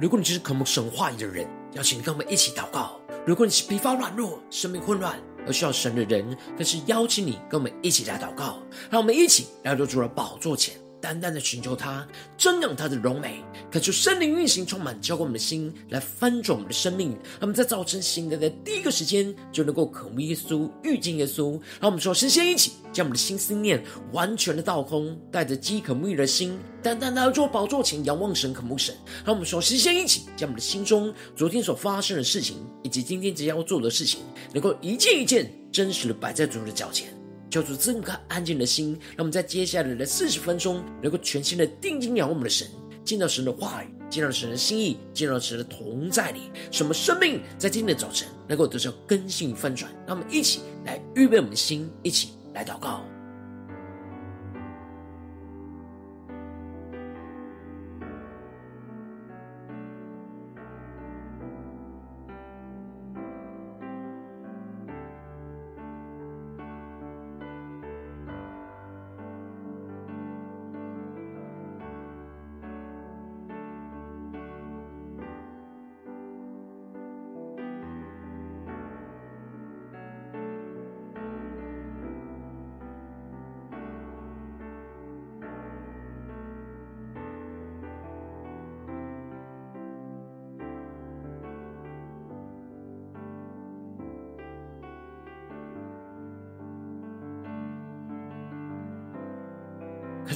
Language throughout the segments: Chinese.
如果你就是渴慕神话语的人，邀请你跟我们一起祷告；如果你是疲乏软弱、生命混乱而需要神的人，更是邀请你跟我们一起来祷告。让我们一起来到主的宝座前。单单的寻求他，瞻仰他的荣美，恳求圣灵运行，充满浇灌我们的心，来翻转我们的生命。让我们在早晨醒来的第一个时间，就能够渴慕耶稣，遇见耶稣。让我们说，先先一起将我们的心思念完全的倒空，带着饥渴沐浴的心，单单的坐宝座前仰望神，渴慕神。让我们说，先先一起将我们的心中昨天所发生的事情，以及今天即将要做的事情，能够一件一件真实的摆在主的脚前。求主赐我们安静的心，让我们在接下来的四十分钟，能够全心的定睛仰望我们的神，见到神的话语，见到神的心意，见到神的同在里，什么生命在今天的早晨能够得到更新翻转。让我们一起来预备我们的心，一起来祷告。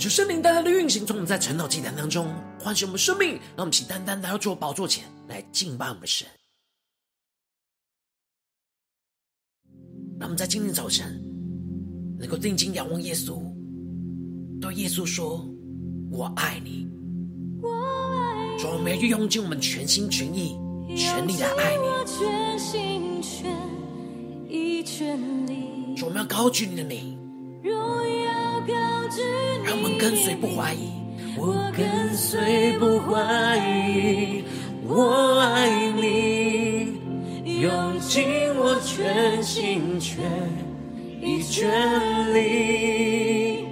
求圣灵单单的运行，从我们在晨祷祭坛当中唤醒我们生命，让我们起单单来到主宝座前来敬拜我们的神。让我们在今天早晨能够定睛仰望耶稣，对耶稣说：“我爱你。”主，我们要用尽我们全心全意、全力来爱你。主，我们要高举你的名。让我们跟随不怀疑，我跟随不怀疑，我爱你，用尽我全心全意全力，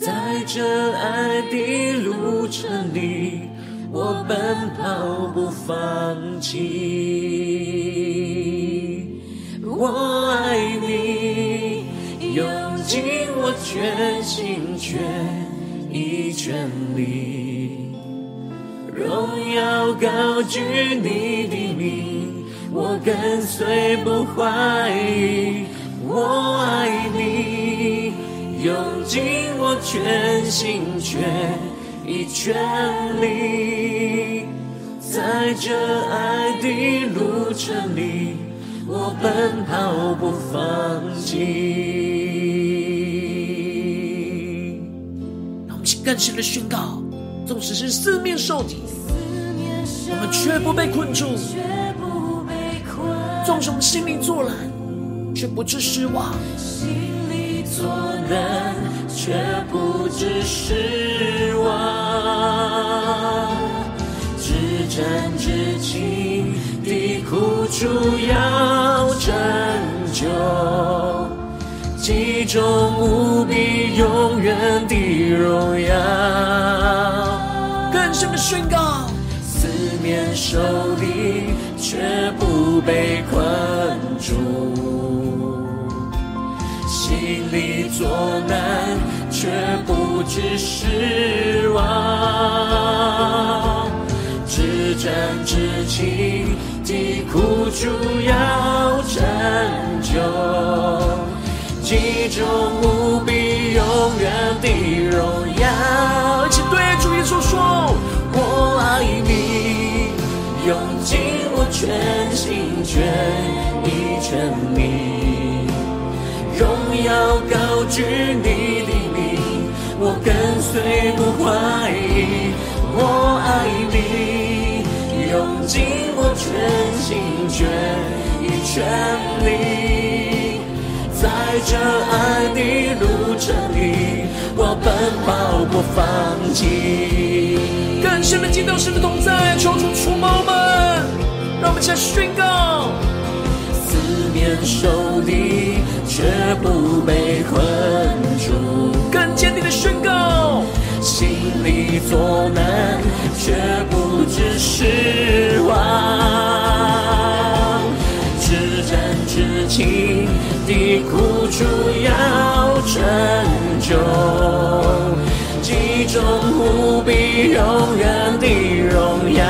在这爱的路程里，我奔跑不放弃，我爱你，用。尽我全荣耀高举你的名，我跟随不怀疑，我爱你，用尽我全心全意全力，在这爱的路程里，我奔跑不放弃。更深的宣告，纵使是四面受敌，却不被困住；纵使我们心里作难，却不致失望；心里作难，却不致失望；至真至情的苦楚要拯救。其中无比永远的荣耀，更深的宣告，四手里却不被困住，心里作难却不知失望，至真至情的苦楚要拯救。其中无全心全意全力，荣耀高举你的名，我跟随不怀疑。我爱你，用尽我全心全意全力。”在这爱的路程里，我奔跑不放弃。更深的敬拜，神的同在，求主触摸我们，们一起来宣告：四面受敌，却不被困住；更坚定的宣告，心里作难，却不致失望，至真至情的苦楚要成就，极重无比永远的荣耀，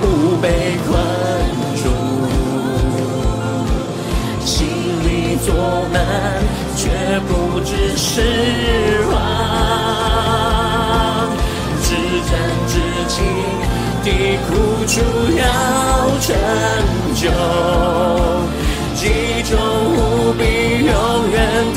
不被困住，心里。作难，却不知失望。至真至情的苦楚要成就，极重无比永远的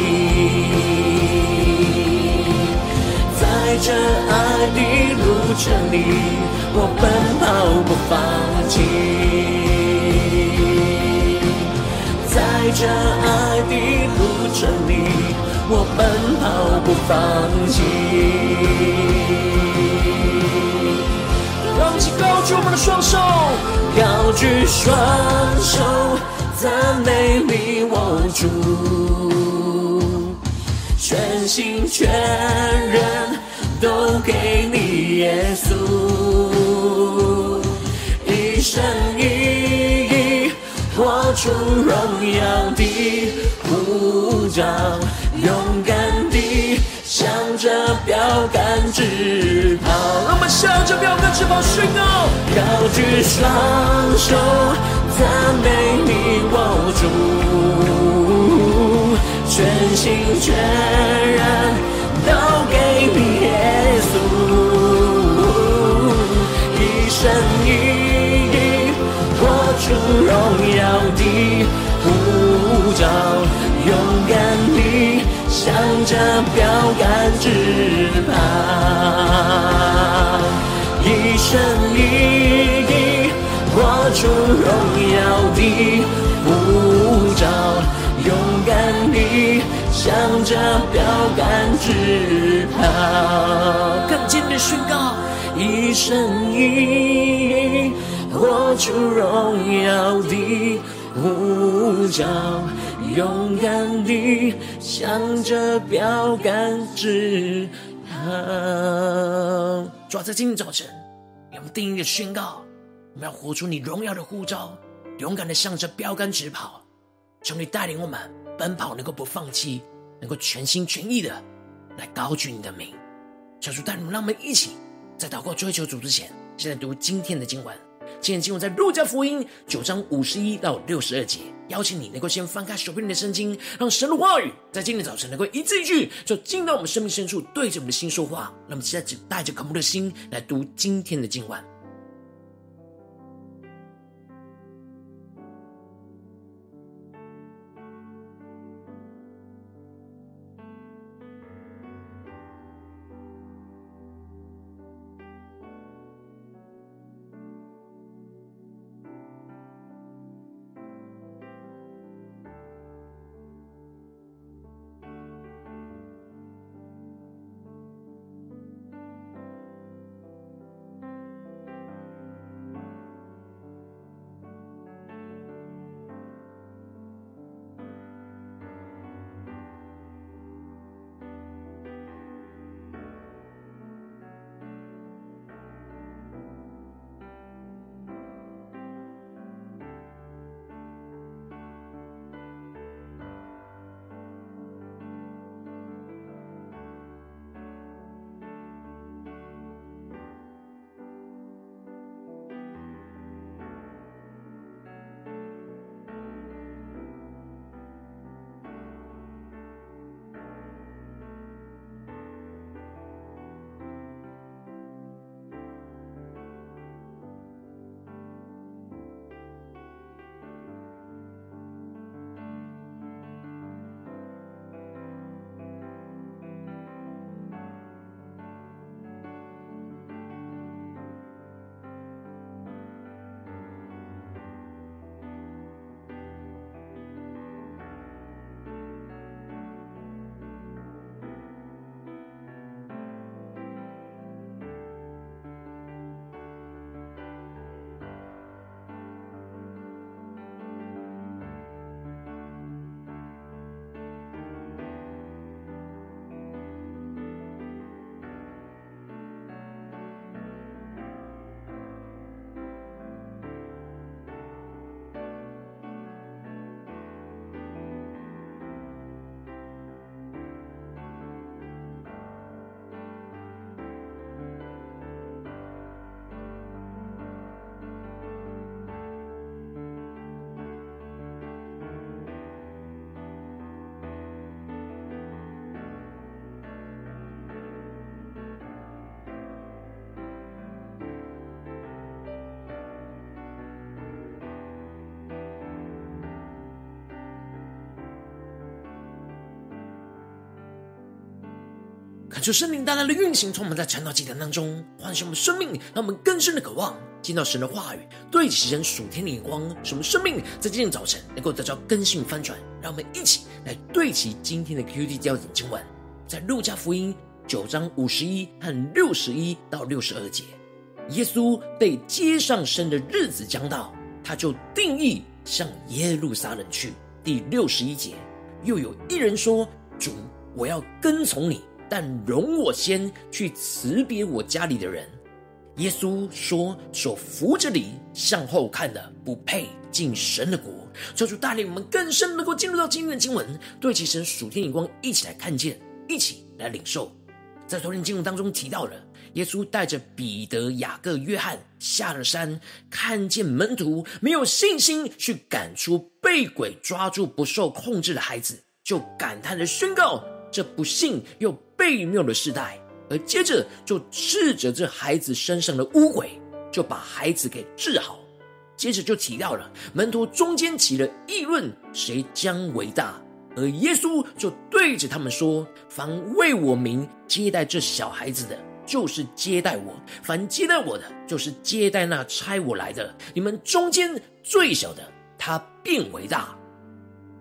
这爱的路程里，我奔跑不放弃。在这爱的路程里，我奔跑不放弃。让我们一起高举我们的双手，高举双手，赞美你我主，全心全杆直跑。让我们向着标杆直跑，宣告，高举双手，赞美你我主，全心全人都给你耶稣，一生一意。活出荣耀的呼召，勇敢向着标杆直跑，一生一意活出荣耀的护照，勇敢地向着标杆直跑，更坚定宣告，一生一意。活出荣耀的护照，勇敢地向着标杆直跑。主要在今天早晨，我们定义的宣告，我们要活出你荣耀的呼召，勇敢地向着标杆直跑。求你带领我们奔跑，能够不放弃，能够全心全意的来高举你的名。求主带领我们，让我们一起在祷告追求主之前，现在读今天的经文。今天经文在路加福音九章五十一到六十二节，邀请你能够先翻开手边的圣经，让神的话语在今天早晨能够一字一句，就进到我们生命深处，对着我们的心说话。那么现在只带着渴慕的心来读今天的经文。求圣灵大大的运行，充满在晨祷祭坛当中，唤醒我们生命，让我们更深的渴望见到神的话语，对齐神属天的眼光，使我们生命在今天早晨能够得到更新翻转。让我们一起来对齐今天的 QD 焦点经文，在路加福音九章五十一和六十一到六十二节，耶稣被接上身的日子将到，他就定义向耶路撒冷去。第六十一节，又有一人说：“主，我要跟从你。”但容我先去辞别我家里的人。耶稣说：“手扶着你向后看的，不配进神的国。”求主带领我们更深能够进入到今天的经文，对其神属天眼光，一起来看见，一起来领受。在昨天经文当中提到了，耶稣带着彼得、雅各、约翰下了山，看见门徒没有信心去赶出被鬼抓住不受控制的孩子，就感叹地宣告。这不幸又悖谬的世代，而接着就斥责这孩子身上的污鬼，就把孩子给治好。接着就提到了门徒中间起了议论，谁将为大？而耶稣就对着他们说：“凡为我名接待这小孩子的，就是接待我；凡接待我的，就是接待那差我来的。你们中间最小的，他便为大。”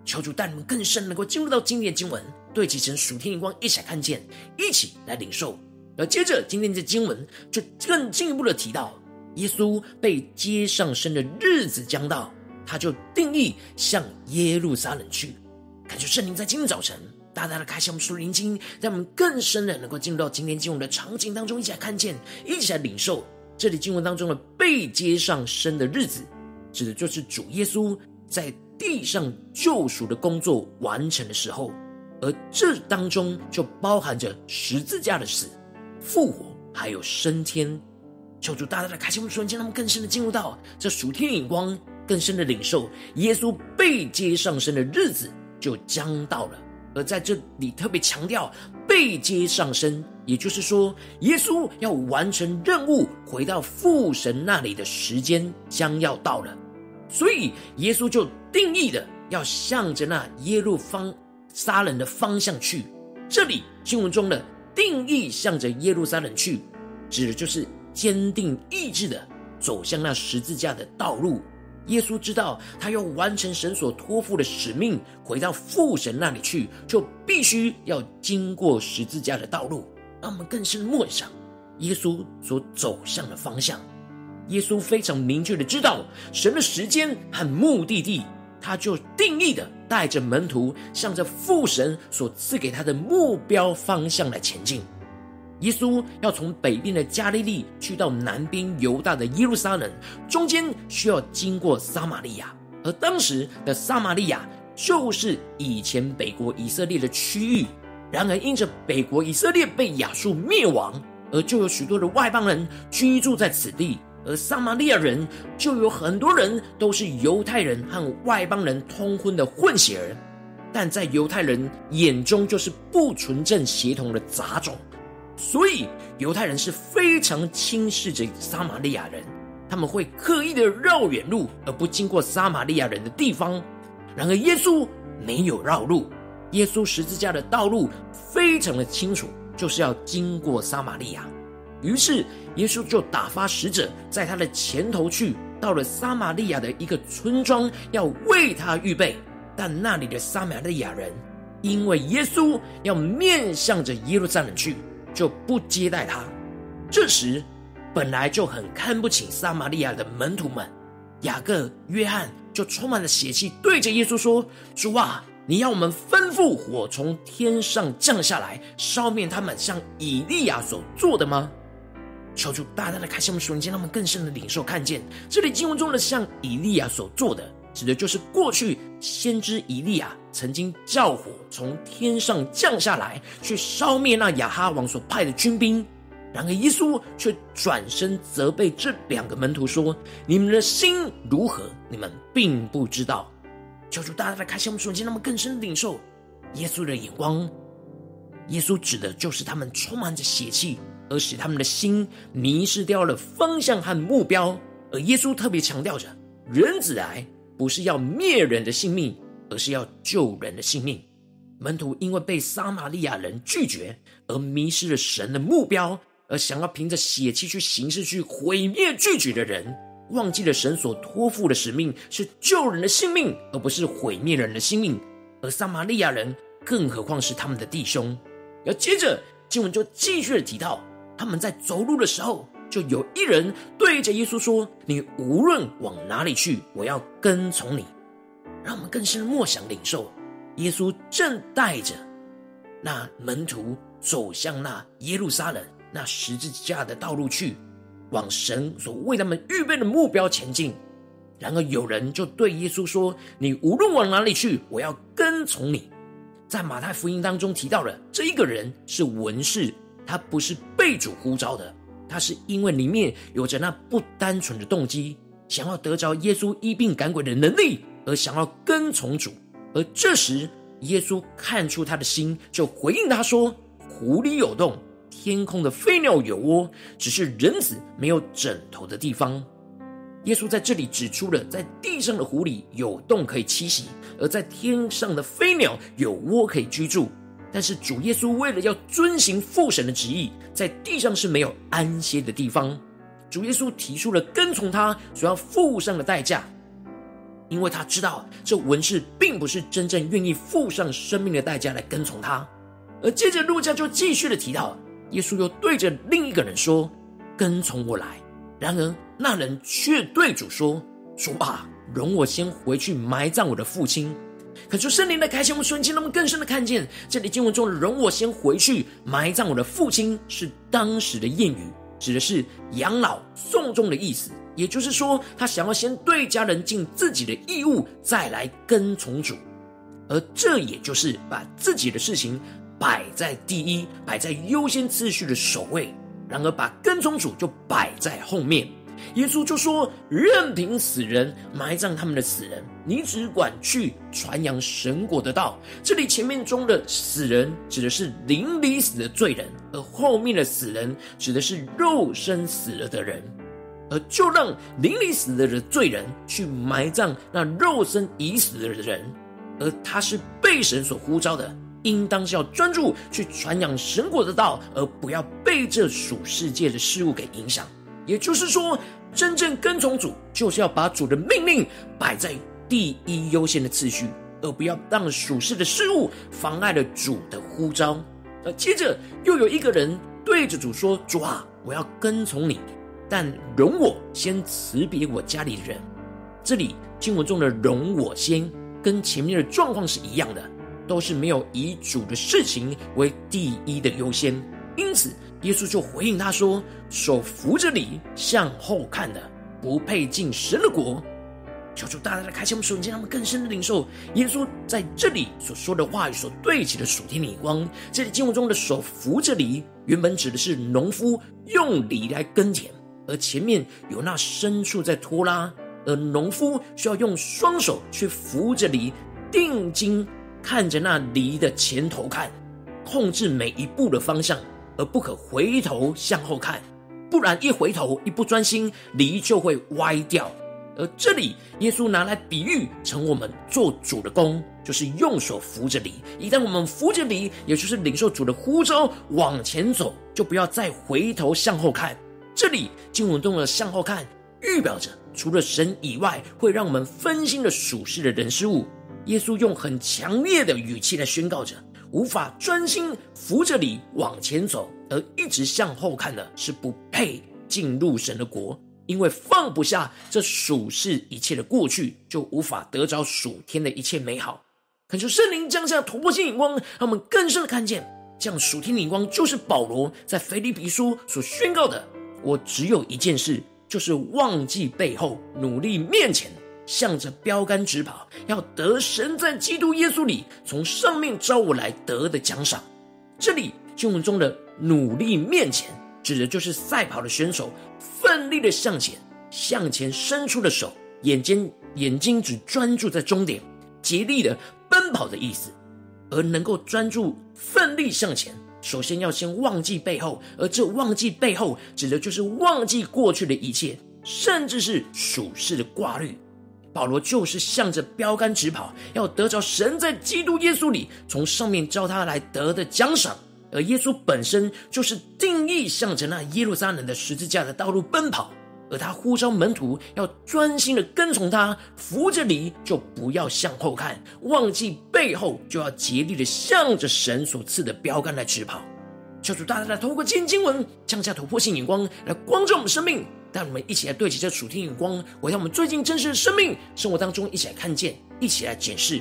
求主带你们更深，能够进入到今天的经文。对齐成属天灵光，一起来看见，一起来领受。而接着今天的经文就更进一步的提到，耶稣被接上升的日子将到，他就定义向耶路撒冷去。感谢圣灵在今天早晨大大的开启我们属灵经，让我们更深的能够进入到今天经文的场景当中，一起来看见，一起来领受。这里经文当中的被接上升的日子，指的就是主耶稣在地上救赎的工作完成的时候。而这当中就包含着十字架的死、复活，还有升天。求主大大的开启我们瞬间，让我们更深的进入到这属天的眼光，更深的领受耶稣被接上升的日子就将到了。而在这里特别强调被接上升，也就是说，耶稣要完成任务，回到父神那里的时间将要到了。所以耶稣就定义的要向着那耶路方。撒冷的方向去，这里经文中的定义向着耶路撒冷去，指的就是坚定意志的走向那十字架的道路。耶稣知道，他要完成神所托付的使命，回到父神那里去，就必须要经过十字架的道路。让我们更深默想耶稣所走向的方向。耶稣非常明确的知道神的时间和目的地。他就定义的带着门徒，向着父神所赐给他的目标方向来前进。耶稣要从北边的加利利去到南边犹大的耶路撒冷，中间需要经过撒玛利亚，而当时的撒玛利亚就是以前北国以色列的区域。然而，因着北国以色列被亚述灭亡，而就有许多的外邦人居住在此地。而撒玛利亚人就有很多人都是犹太人和外邦人通婚的混血儿，但在犹太人眼中就是不纯正协同的杂种，所以犹太人是非常轻视着撒玛利亚人，他们会刻意的绕远路而不经过撒玛利亚人的地方。然而耶稣没有绕路，耶稣十字架的道路非常的清楚，就是要经过撒玛利亚。于是，耶稣就打发使者在他的前头去，到了撒玛利亚的一个村庄，要为他预备。但那里的撒玛利亚人，因为耶稣要面向着耶路撒冷去，就不接待他。这时，本来就很看不起撒玛利亚的门徒们，雅各、约翰就充满了血气，对着耶稣说：“主啊，你要我们吩咐火从天上降下来，烧灭他们，像以利亚所做的吗？”求主大大的开启我们属灵，让我们更深的领受看见。这里经文中的像以利亚所做的，指的就是过去先知以利亚曾经叫火从天上降下来，去烧灭那亚哈王所派的军兵。然而耶稣却转身责备这两个门徒说：“你们的心如何？你们并不知道。”求主大大的开启我们属灵，让我们更深的领受耶稣的眼光。耶稣指的就是他们充满着血气。而使他们的心迷失掉了方向和目标，而耶稣特别强调着：人子来不是要灭人的性命，而是要救人的性命。门徒因为被撒玛利亚人拒绝而迷失了神的目标，而想要凭着血气去行事，去毁灭拒绝的人，忘记了神所托付的使命是救人的性命，而不是毁灭人的性命。而撒玛利亚人，更何况是他们的弟兄。要接着经文就继续的提到，他们在走路的时候，就有一人对着耶稣说：“你无论往哪里去，我要跟从你。”让我们更深默想领受，耶稣正带着那门徒走向那耶路撒冷那十字架的道路去，往神所为他们预备的目标前进。然而有人就对耶稣说：“你无论往哪里去，我要跟从你。”在马太福音当中提到了这一个人是文士，他不是被主呼召的，他是因为里面有着那不单纯的动机，想要得着耶稣医病赶鬼的能力。而想要跟从主，而这时耶稣看出他的心，就回应他说：“湖里有洞，天空的飞鸟有窝，只是人子没有枕头的地方。”耶稣在这里指出了，在地上的湖里有洞可以栖息，而在天上的飞鸟有窝可以居住。但是主耶稣为了要遵行父神的旨意，在地上是没有安歇的地方。主耶稣提出了跟从他所要付上的代价。因为他知道这文士并不是真正愿意付上生命的代价来跟从他，而接着路加就继续的提到，耶稣又对着另一个人说：“跟从我来。”然而那人却对主说：“主啊，容我先回去埋葬我的父亲。”可是圣灵的开启，我们瞬间那么更深的看见，这里经文中“容我先回去埋葬我的父亲”是当时的谚语，指的是养老送终的意思。也就是说，他想要先对家人尽自己的义务，再来跟从主，而这也就是把自己的事情摆在第一，摆在优先次序的首位。然而，把跟从主就摆在后面。耶稣就说：“任凭死人埋葬他们的死人，你只管去传扬神国的道。”这里前面中的死人指的是灵里死的罪人，而后面的死人指的是肉身死了的人。而就让灵里死了的罪人去埋葬那肉身已死的人，而他是被神所呼召的，应当是要专注去传扬神国的道，而不要被这属世界的事物给影响。也就是说，真正跟从主，就是要把主的命令摆在第一优先的次序，而不要让属世的事物妨碍了主的呼召。而接着又有一个人对着主说：“主啊，我要跟从你。”但容我先辞别我家里的人。这里经文中的“容我先”跟前面的状况是一样的，都是没有以主的事情为第一的优先。因此，耶稣就回应他说：“手扶着犁向后看的，不配进神的国。”求主大大的开启我们属灵眼，让我们更深的领受耶稣在这里所说的话语所对齐的属天的光。这里经文中的“手扶着犁”原本指的是农夫用犁来耕田。而前面有那牲畜在拖拉，而农夫需要用双手去扶着犁，定睛看着那犁的前头看，控制每一步的方向，而不可回头向后看，不然一回头一不专心，犁就会歪掉。而这里耶稣拿来比喻成我们做主的工，就是用手扶着犁。一旦我们扶着犁，也就是领受主的呼召往前走，就不要再回头向后看。这里经文中的向后看，预表着除了神以外，会让我们分心的属世的人事物。耶稣用很强烈的语气来宣告着：无法专心扶着你往前走，而一直向后看的，是不配进入神的国。因为放不下这属世一切的过去，就无法得着属天的一切美好。恳求圣灵降下突破性眼光，让我们更深的看见，这样属天的眼光就是保罗在腓立比书所宣告的。我只有一件事，就是忘记背后，努力面前，向着标杆直跑，要得神在基督耶稣里从上面召我来得的奖赏。这里经文中的努力面前，指的就是赛跑的选手奋力的向前，向前伸出的手，眼睛眼睛只专注在终点，竭力的奔跑的意思，而能够专注奋力向前。首先要先忘记背后，而这忘记背后，指的就是忘记过去的一切，甚至是属世的挂虑。保罗就是向着标杆直跑，要得着神在基督耶稣里从上面召他来得的奖赏。而耶稣本身就是定义向着那耶路撒冷的十字架的道路奔跑，而他呼召门徒要专心的跟从他，扶着犁就不要向后看，忘记背后，就要竭力的向着神所赐的标杆来直跑。求主大大的透过今天经文降下突破性眼光来光照我们生命，让我们一起来对齐这属天眼光，回到我们最近真实的生命生活当中，一起来看见，一起来检视。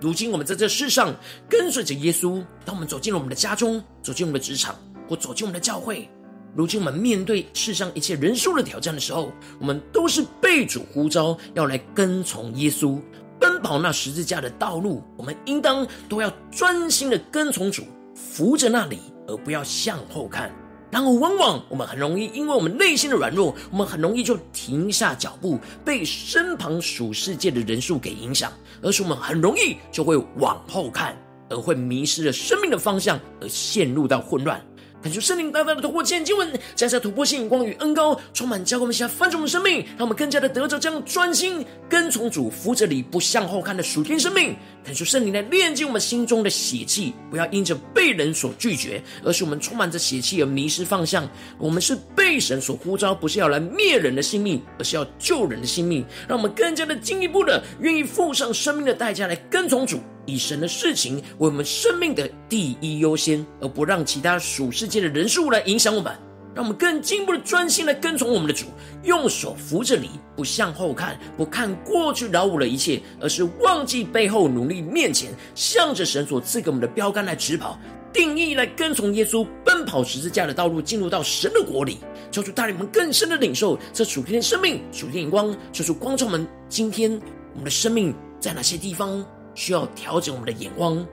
如今我们在这世上跟随着耶稣，当我们走进了我们的家中，走进我们的职场，或走进我们的教会，如今我们面对世上一切人数的挑战的时候，我们都是被主呼召要来跟从耶稣，奔跑那十字架的道路。我们应当都要专心的跟从主，扶着那里，而不要向后看。然后，往往我们很容易因为我们内心的软弱，我们很容易就停下脚步，被身旁属世界的人数给影响，而是我们很容易就会往后看，而会迷失了生命的方向，而陷入到混乱。恳求圣灵大大的透过千经文，加下突破性光与恩膏，充满教灌我们，下翻转我们生命，让我们更加的得着这样专心跟从主，扶着你不向后看的属天生命。恳求圣灵来炼净我们心中的血气，不要因着被人所拒绝，而是我们充满着血气而迷失方向。我们是被神所呼召，不是要来灭人的性命，而是要救人的性命。让我们更加的进一步的愿意付上生命的代价来跟从主。以神的事情为我们生命的第一优先，而不让其他属世界的人数来影响我们。让我们更进一步的专心来跟从我们的主，用手扶着你，不向后看，不看过去扰我的一切，而是忘记背后，努力面前，向着神所赐给我们的标杆来直跑，定义来跟从耶稣，奔跑十字架的道路，进入到神的国里。求主带领我们更深的领受这属天的生命、属天眼光，求主光照我们今天我们的生命在哪些地方。需要调整我们的眼光，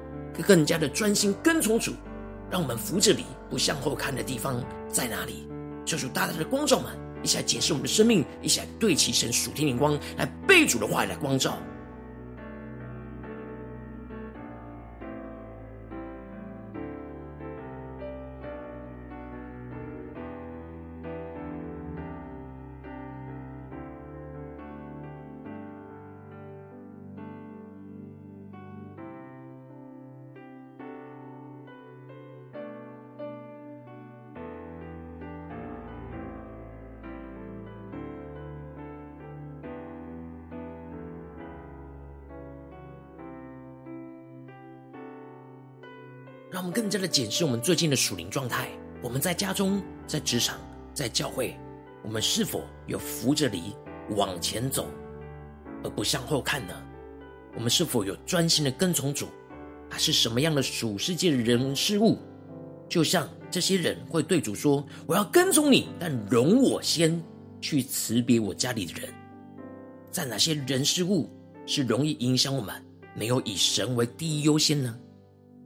更加的专心跟从主，让我们扶着你不向后看的地方在哪里？求主大大的光照嘛，一起来解释我们的生命，一起来对齐神属天灵光，来背主的话来光照。让我们更加的检视我们最近的属灵状态。我们在家中、在职场、在教会，我们是否有扶着犁往前走，而不向后看呢？我们是否有专心的跟从主？还是什么样的属世界的人事物？就像这些人会对主说：“我要跟从你，但容我先去辞别我家里的人。”在哪些人事物是容易影响我们，没有以神为第一优先呢？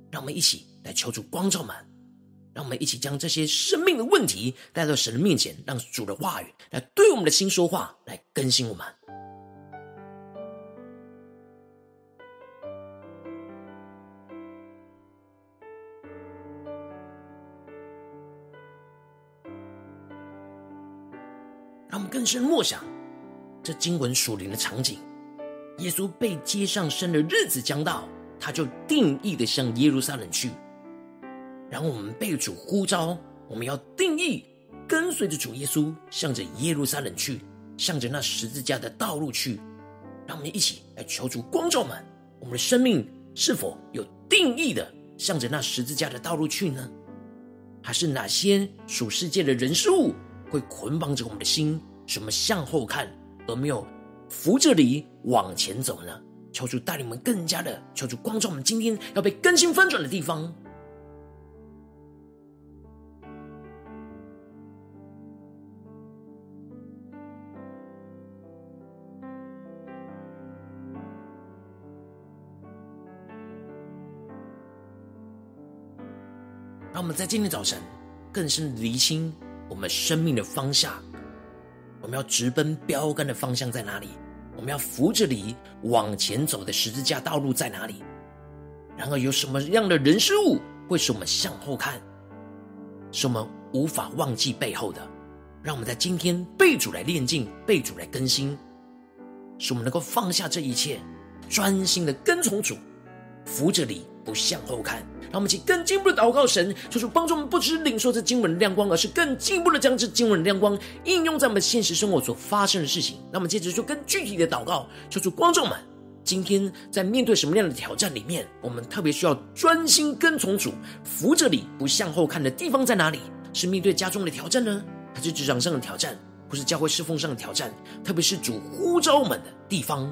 让我们一起。来求主光照们，让我们一起将这些生命的问题带到神的面前，让主的话语来对我们的心说话，来更新我们。让我们更深默想这经文属灵的场景：耶稣被接上身的日子将到，他就定义的向耶路撒冷去。然后我们被主呼召，我们要定义跟随着主耶稣，向着耶路撒冷去，向着那十字架的道路去。让我们一起来求主光照们，我们的生命是否有定义的向着那十字架的道路去呢？还是哪些属世界的人事物会捆绑着我们的心，什么向后看，而没有扶着犁往前走呢？求主带领我们更加的，求主光照我们今天要被更新翻转的地方。们在今天早晨更深的厘清我们生命的方向。我们要直奔标杆的方向在哪里？我们要扶着你往前走的十字架道路在哪里？然而，有什么样的人事物会使我们向后看，使我们无法忘记背后的？让我们在今天被主来炼净，被主来更新，使我们能够放下这一切，专心的跟从主，扶着你不向后看。让我们一起更进步的祷告神，求主帮助我们，不只是领受这经文的亮光，而是更进一步的将这经文的亮光应用在我们现实生活所发生的事情。那么接着就更具体的祷告，求主观众们，今天在面对什么样的挑战里面，我们特别需要专心跟从主，扶着你不向后看的地方在哪里？是面对家中的挑战呢，还是职场上的挑战，或是教会侍奉上的挑战？特别是主呼召我们的地方，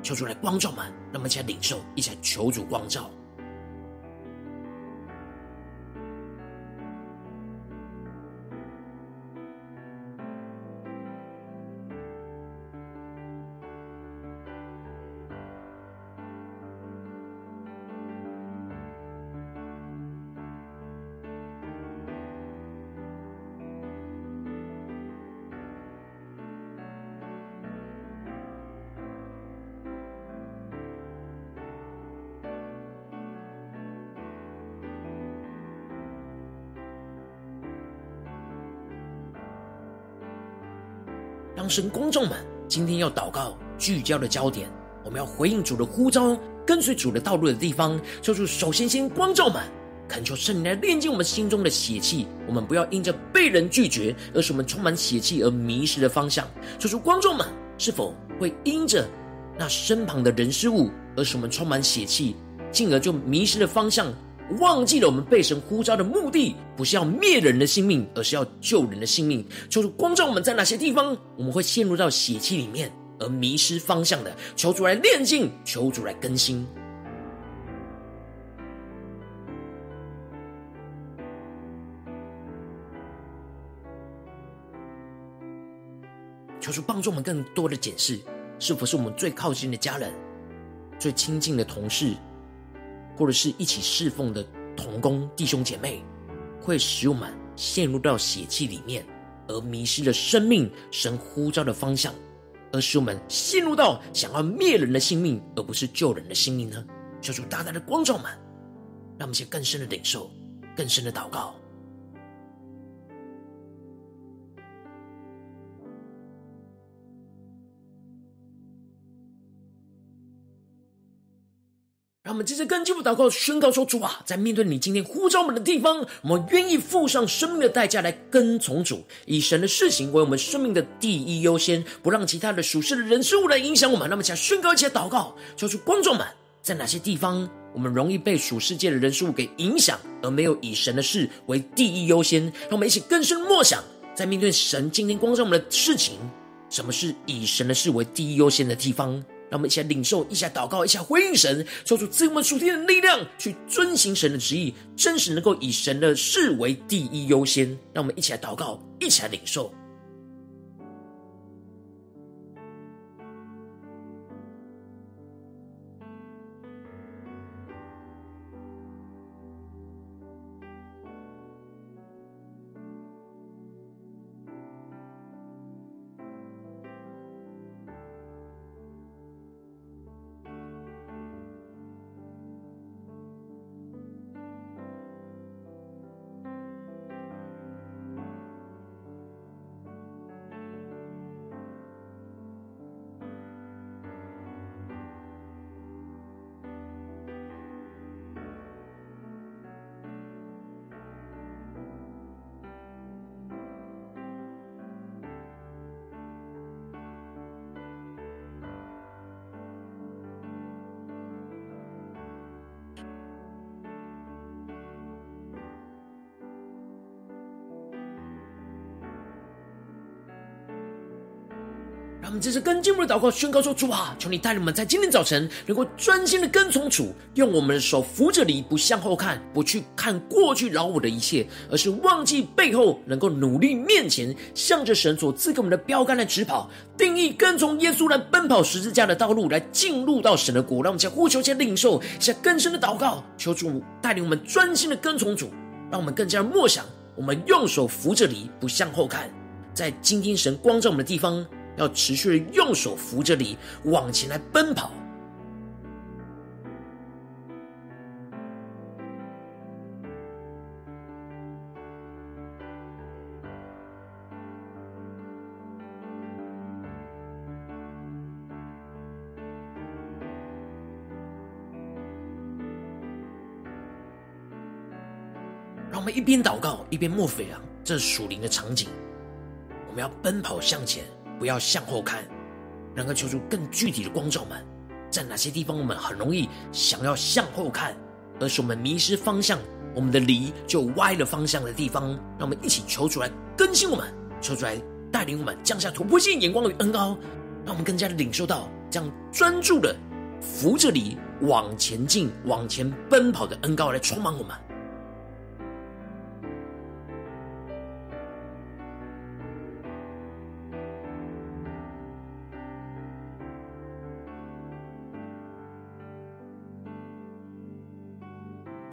求主来光照我们，让我们一起来领受，一起来求主光照。当神光照们今天要祷告聚焦的焦点，我们要回应主的呼召，跟随主的道路的地方，求主首先先光照们，恳求圣灵来炼净我们心中的血气，我们不要因着被人拒绝，而使我们充满血气而迷失了方向。求主观众们，是否会因着那身旁的人事物，而使我们充满血气，进而就迷失了方向？忘记了我们被神呼召的目的，不是要灭人的性命，而是要救人的性命。求主光照我们在哪些地方，我们会陷入到血气里面而迷失方向的。求主来炼净，求主来更新。求主帮助我们更多的检视，是否是我们最靠近的家人、最亲近的同事。或者是一起侍奉的同工弟兄姐妹，会使我们陷入到血气里面，而迷失了生命神呼召的方向，而使我们陷入到想要灭人的性命，而不是救人的性命呢？求主大大的光照们，让我们先更深的领受，更深的祷告。让我们接着更进一步祷告，宣告说：“主啊，在面对你今天呼召我们的地方，我们愿意付上生命的代价来跟从主，以神的事情为我们生命的第一优先，不让其他的属世的人事物来影响我们。”那么，想宣告一些祷告，求主观众们，在哪些地方我们容易被属世界的人事物给影响，而没有以神的事为第一优先？让我们一起更深默想，在面对神今天光照我们的事情，什么是以神的事为第一优先的地方？让我们一起来领受，一起来祷告，一下回应神，求主赐我属天的力量，去遵行神的旨意，真实能够以神的事为第一优先。让我们一起来祷告，一起来领受。我们这是跟进一步的祷告，宣告说：“主啊，求你带领我们在今天早晨能够专心的跟从主，用我们的手扶着你，不向后看，不去看过去劳我的一切，而是忘记背后，能够努力面前，向着神所赐给我们的标杆来直跑，定义跟从耶稣来奔跑十字架的道路，来进入到神的国。让我们将呼求、将领受，下更深的祷告，求主带领我们专心的跟从主，让我们更加默想，我们用手扶着你，不向后看，在今天神光照我们的地方。”要持续的用手扶着你往前来奔跑，让我们一边祷告一边默腓啊，这是属灵的场景，我们要奔跑向前。不要向后看。能够求出更具体的光照们，在哪些地方我们很容易想要向后看，而是我们迷失方向，我们的犁就歪了方向的地方，让我们一起求出来更新我们，求出来带领我们降下突破性眼光与恩膏，让我们更加的领受到这样专注的扶着犁往前进、往前奔跑的恩膏来充满我们。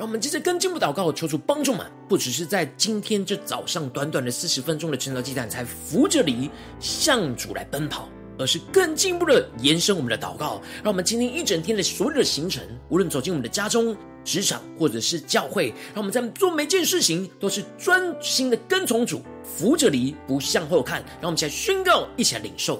我们接着更进步祷告，求主帮助们，不只是在今天这早上短短的四十分钟的晨祷祭坛才扶着犁向主来奔跑，而是更进一步的延伸我们的祷告。让我们今天一整天的所有的行程，无论走进我们的家中、职场或者是教会，让我们在做每件事情都是专心的跟从主，扶着犁不向后看。让我们一起来宣告，一起来领受。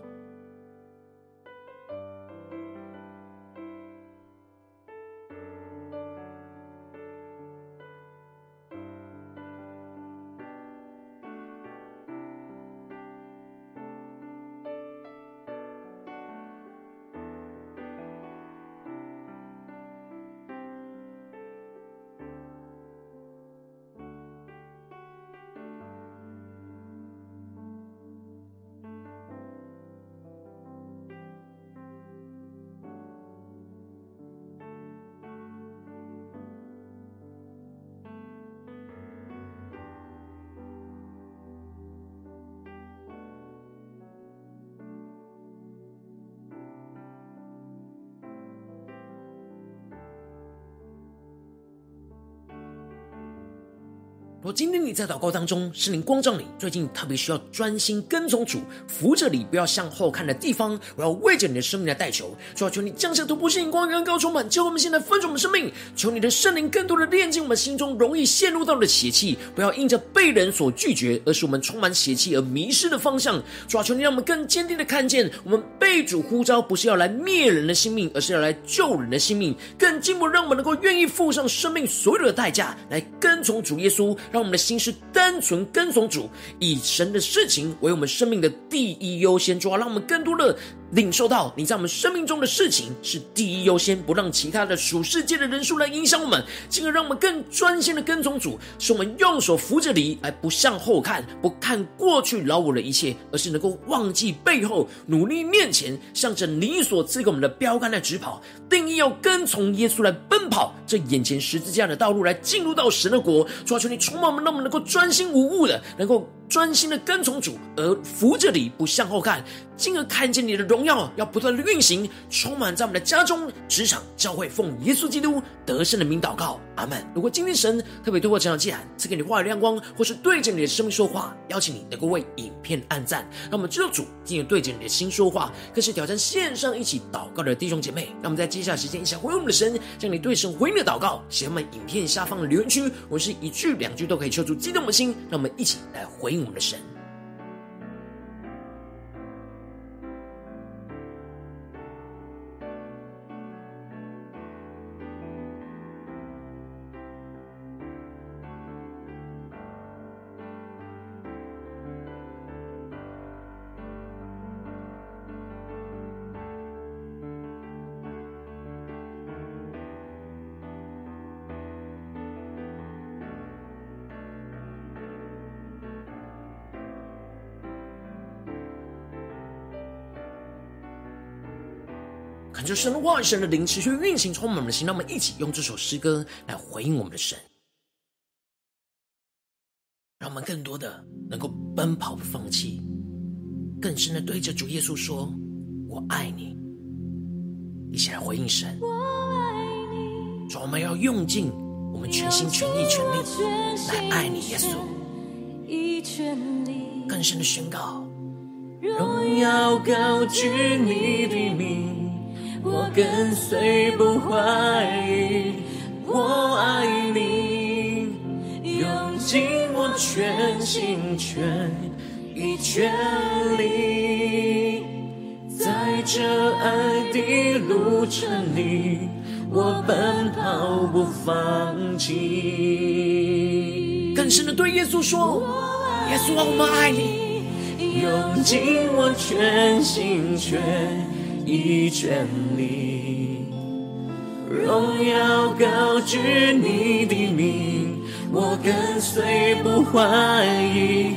今天你在祷告当中，圣灵光照你，最近特别需要专心跟从主，扶着你不要向后看的地方，我要为着你的生命来代求，主要求你降下突破性光，远高充满，求我们现在分盛我们生命，求你的圣灵更多的炼净我们心中容易陷入到的邪气，不要因着被人所拒绝，而使我们充满邪气而迷失的方向。主要求你让我们更坚定的看见，我们被主呼召，不是要来灭人的性命，而是要来救人的性命，更进一步让我们能够愿意付上生命所有的代价来跟从主耶稣。让我们的心是单纯跟从主，以神的事情为我们生命的第一优先。主啊，让我们更多的领受到你在我们生命中的事情是第一优先，不让其他的属世界的人数来影响我们，进而让我们更专心的跟从主。使我们用手扶着犁，而不向后看，不看过去劳我的一切，而是能够忘记背后，努力面前，向着你所赐给我们的标杆来直跑。定义要跟从耶稣来奔跑，这眼前十字架的道路，来进入到神的国。主啊，求你充满我们，让我们能够专心无误的，能够专心的跟从主，而扶着你不向后看，进而看见你的荣耀要不断的运行，充满在我们的家中、职场、教会，奉耶稣基督得胜的名祷告，阿门。如果今天神特别透过这场祭坛赐给你话语亮光，或是对着你的生命说话，邀请你能够为影片按赞，让我们知道主今天对着你的心说话，更是挑战线上一起祷告的弟兄姐妹。让我们在接下来时间一起回应我们的神，将你对神回应的祷告写在我们影片下方的留言区，我是一句两句都可以抽出激动的心，让我们一起来回应我们的神。神的话语，神的灵持续运行，充满我们的心。让我们一起用这首诗歌来回应我们的神，让我们更多的能够奔跑不放弃，更深的对着主耶稣说：“我爱你。”一起来回应神。我爱主，我们要用尽我们全心全意全力来爱你，耶稣。更深的宣告，荣耀高举你的名，我跟随不怀疑，我爱你，用尽我全心全意全力，在这爱的路程里，我奔跑不放弃。更深的对耶稣说。耶稣啊，我们爱你，用尽我全心全意全力，荣耀高举你的名，我跟随不怀疑，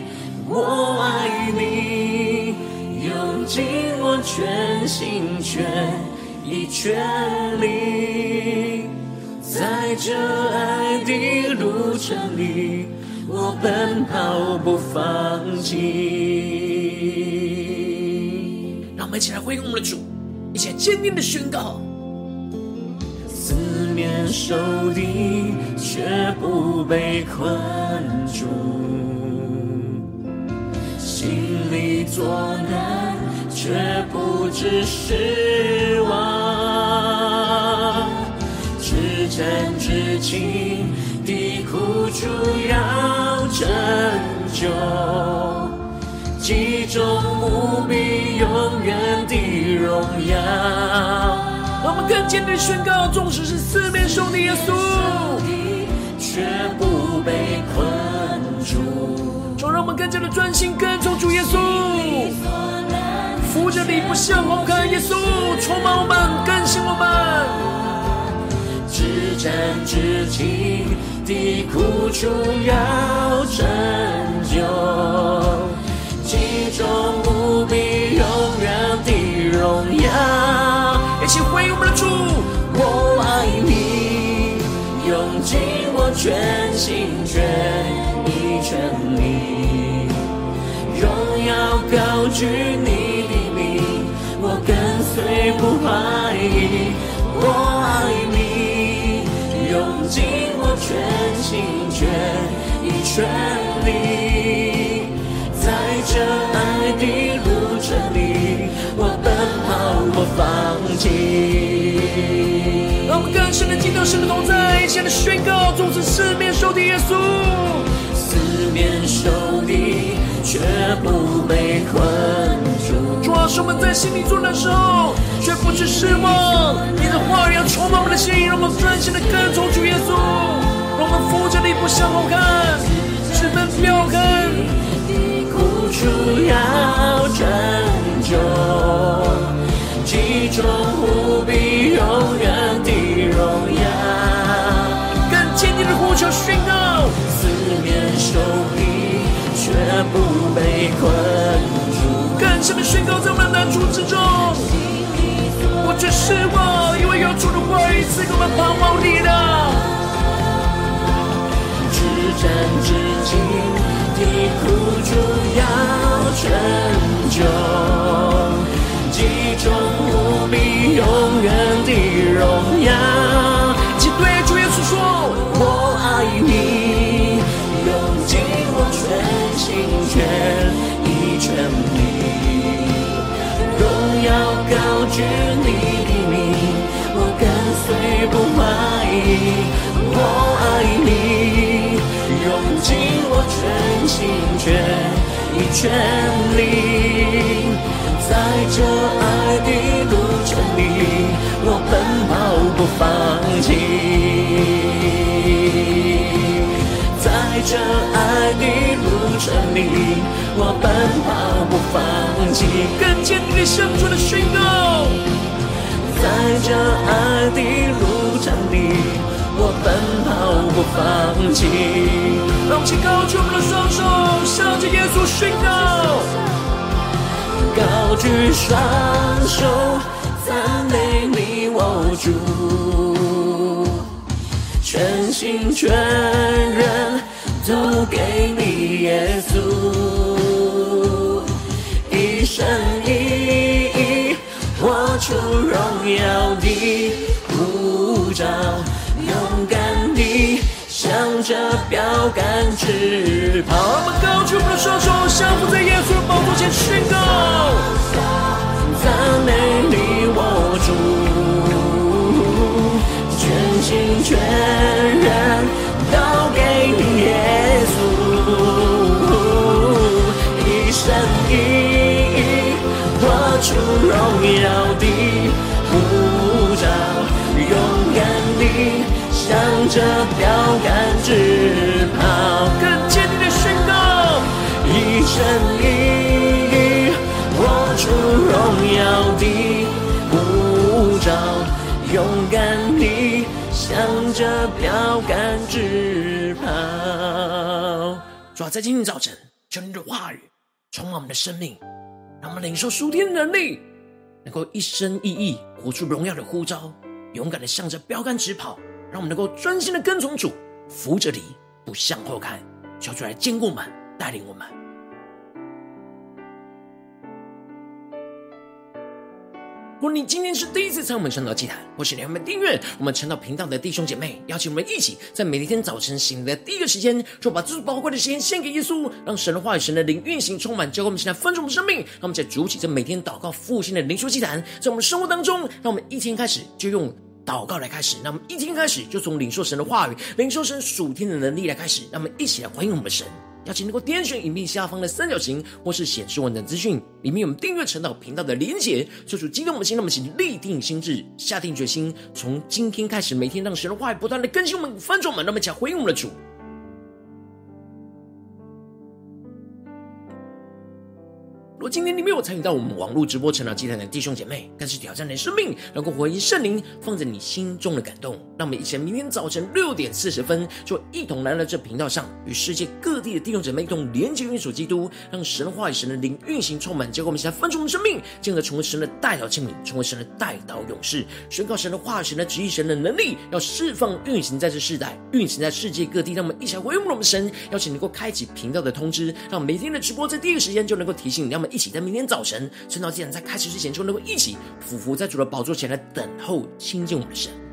我爱你，用尽我全心全意全力，在这爱的路程里。我奔跑不放弃。让我们一起来回应我们的主，一起坚定的宣告：四面受敌，却不被困住；心里作难，却不致失望。至真至情的苦楚要拯救，击中无比永远的荣耀。让我们更坚定的宣告：纵使是四面受敌，耶稣却不被困住。就让我们更加的专心跟从主耶稣，扶着你不向后看，耶稣充满我们，更新我们。至暂至情的苦楚要拯救，中无比永远的荣耀。一起回应我们的主，我爱你，用尽我全心全意全力，荣耀高举你的名，我跟随不怀疑，我爱你。用尽我全心全意全力，在这爱的路程里，我奔跑我放弃。让我们更深的敬到神的同在，一起来宣告：纵使四面受敌，耶稣四面受敌，却不被困住。主啊，使我们在心里作难的时候，却不致失望。你的话语要充满我们的心，让我们专心的跟从主耶稣。让我们扶着你不向后看，直奔标杆。苦楚要拯救，击中无比永远的荣耀。更坚定的呼求宣告，四面受敌，却不被困住。更深的宣告，在我们难处之中，我却失望，因为有主的话语赐给我们盼望力量。至战至轻的苦楚要拯救，击中无比永远的荣耀。请对主耶稣说：我爱你，用尽我全心全意全力。高举你的名，我跟随不怀疑，我爱你，用尽我全心全全力，在这爱的路程里，我奔跑不放弃。在这爱的路程里，我奔跑不放弃。更坚定的向主的宣告，在这爱的路程里，我奔跑不放弃。让我们高举我们的双手，向着耶稣宣告，高举双手，赞美你，我主。全心全人都给你，耶稣，一生一意，活出荣耀的呼召，敢地向这标杆直跑。我们高举我们的双手，相互在耶稣的宝座前宣告：赞美你我主，全心全人都给你。着标杆直跑，更坚定的宣告，一生一意活出荣耀的呼召，勇敢地向着标杆直跑。主啊，在今天早晨，求你的话语充满我们的生命，让我们领受属天的能力，能够一生一义活出荣耀的呼召，勇敢的向着标杆直跑。让我们能够专心的跟从主，扶着你，不向后看，求主来坚固我们，带领我们。如果你今天是第一次参与我们晨祷祭坛，或是你还没订阅我们晨祷频道的弟兄姐妹，邀请我们一起在每一天早晨醒来的第一个时间，就把最宝贵的时间献给耶稣，让神的话语、神的灵运行充满，教灌我们现在丰盛的生命。让我们在主起这每天祷告复兴的灵修祭坛，在我们生活当中，让我们一天开始就用祷告来开始，那么一天开始就从领受神的话语、领受神属天的能力来开始，那么一起来欢迎我们神。邀请能够点选影片下方的三角形，或是显示文的资讯，里面有我们订阅陈祷频道的连结。做出激动我们的心，那么请立定心志，下定决心，从今天开始，每天让神的话语不断的更新我们、翻转我们，那么请回应我们的主。我今天你没有参与到我们网络直播成长祭坛的弟兄姐妹，更是挑战你的生命，能够回应圣灵放在你心中的感动。让我们一起明天早晨六点四十分，就一同来到这频道上，与世界各地的弟兄姐妹一同连接、运属基督，让神的话语、神的灵运行充满，结果我们现在分出我们生命，进而成为神的代祷器皿，成为神的代祷勇士，宣告神的话语、神的旨意、神的能力，要释放运行在这世代，运行在世界各地。让我们一起来回应我们神，邀请能够开启频道的通知，让每天的直播在第一个时间就能够提醒你，让我们。一起在明天早晨，晨祷祭坛在开始之前，就能够一起俯伏在主的宝座前来等候亲近我们的神。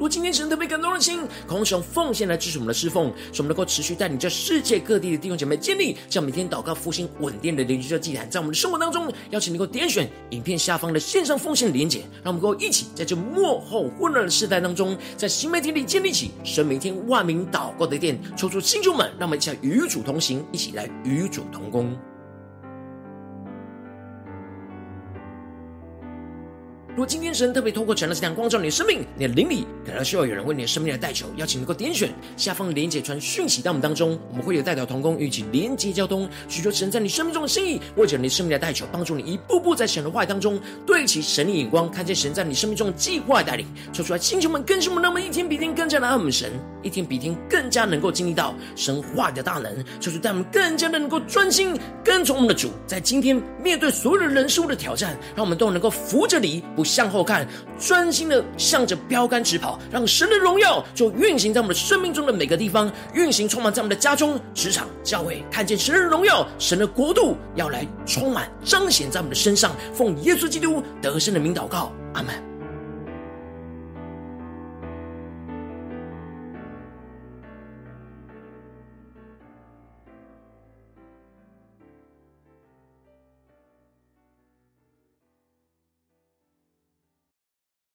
如今天神特别感动的心，空使用奉献来支持我们的侍奉，使我们能够持续带领着世界各地的弟兄姐妹建立这样每天祷告复兴稳定的灵修祭坛，在我们的生活当中，邀请能够点选影片下方的线上奉献连结，让我们能够一起在这末后混乱的世代当中，在新媒体里建立起神每天万名祷告的殿，抽出新球们，让我们一起来与主同行，一起来与主同工。如果今天神特别透过晨祷祭坛光照你的生命，你的灵里可能需要有人为你的生命来代求，邀请能够点选下方连结传讯息到我们当中，我们会有代表同工与你连接交通，寻求神在你生命中的心意，为着你生命来代求，帮助你一步步在神的话语当中对齐神的眼光，看见神在你生命中的计划带领，说出来，星球们更新我们，那么一天比一天更加的爱我们神，一天比一天更加能够经历到神话的大能，说出带我们更加的能够专心跟从我们的主，在今天面对所有的人事物的挑战，让我们都能够扶着你。不向后看，专心的向着标杆直跑，让神的荣耀就运行在我们的生命中的每个地方，运行充满在我们的家中、职场、教会，看见神的荣耀，神的国度要来充满彰显在我们的身上。奉耶稣基督得胜的名祷告，阿门。